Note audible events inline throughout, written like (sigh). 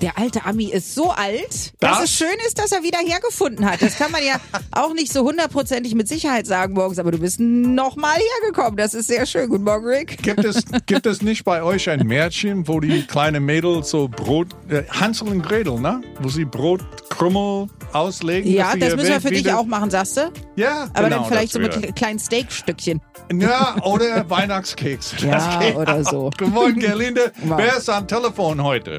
Der alte Ami ist so alt, dass Das- es schön ist, dass er wieder hergefunden hat. Das kann man ja (laughs) auch nicht so hundertprozentig mit Sicherheit sagen morgens, aber du bist nochmal hergekommen. Das ist sehr schön. Guten Morgen, Rick. Gibt es, gibt es nicht bei euch ein Märchen, wo die kleine Mädel so Brot, äh, Hansel und Gretel, ne? Wo sie Brotkrümmel auslegen? Ja, dass das müssen wir für dich auch machen, sagst du? Ja, Aber genau, dann vielleicht so mit kleinen Steakstückchen. Ja, oder Weihnachtskeks. Ja, oder so. Guten Morgen, Gerlinde. Wer ist am Telefon heute?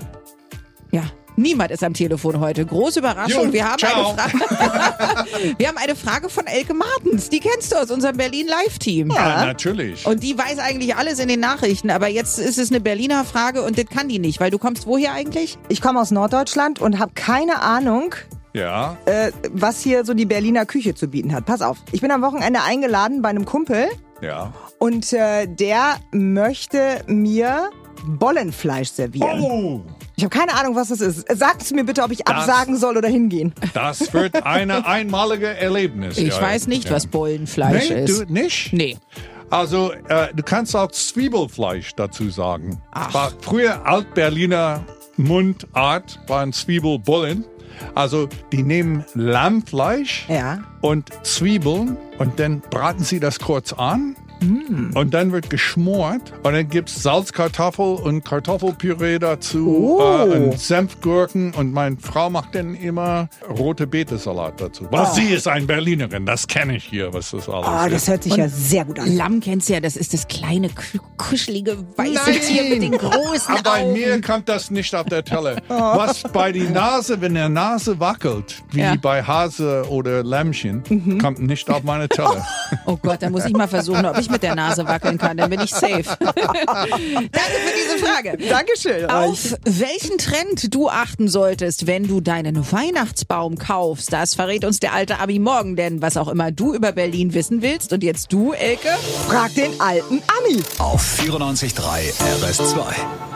Ja. Niemand ist am Telefon heute. Große Überraschung. Gut, wir, haben ciao. eine Frage. (laughs) wir haben eine Frage von Elke Martens. Die kennst du aus unserem Berlin Live-Team. Ja, natürlich. Und die weiß eigentlich alles in den Nachrichten, aber jetzt ist es eine Berliner Frage und das kann die nicht, weil du kommst woher eigentlich? Ich komme aus Norddeutschland und habe keine Ahnung, ja. äh, was hier so die Berliner Küche zu bieten hat. Pass auf, ich bin am Wochenende eingeladen bei einem Kumpel Ja. und äh, der möchte mir Bollenfleisch servieren. Oh, Ich habe keine Ahnung, was das ist. Sagt es mir bitte, ob ich absagen soll oder hingehen. das wird eine (laughs) einmalige Erlebnis. Ich ja. weiß nicht, ja. was Bollenfleisch Nee, ist. du nicht? Nee. Also, äh, du kannst auch Zwiebelfleisch dazu sagen. Ach. War früher Altberliner Mundart waren Zwiebelbollen. Also, die nehmen Lammfleisch Ja. und Zwiebeln und dann braten sie das kurz an. Mm. Und dann wird geschmort und dann gibt's Salzkartoffel und Kartoffelpüree dazu Oh. äh, und Senfgurken und meine Frau macht dann immer rote Betesalat dazu. Was sie ist ein Berlinerin, das kenne ich hier, was das alles Oh, ist. das hört sich ja sehr gut an. Lamm kennst du ja, das ist das kleine, ku- kuschelige, weiße Nein. Tier mit den großen Aber bei Augen. mir kommt das nicht auf der Teller. (laughs) Was bei die Nase, wenn der Nase wackelt, wie Ja. bei Hase oder Lämmchen, kommt nicht auf meine Teller. Oh Gott, da muss ich mal versuchen, ob ich mit der Nase wackeln kann, dann bin ich safe. (laughs) Danke für diese Frage. Dankeschön. Auf welchen Trend du achten solltest, wenn du deinen Weihnachtsbaum kaufst, das verrät uns der alte Abi morgen, denn was auch immer du über Berlin wissen willst und jetzt du, Elke, Frag den alten Ami. Auf 94.3 RS2.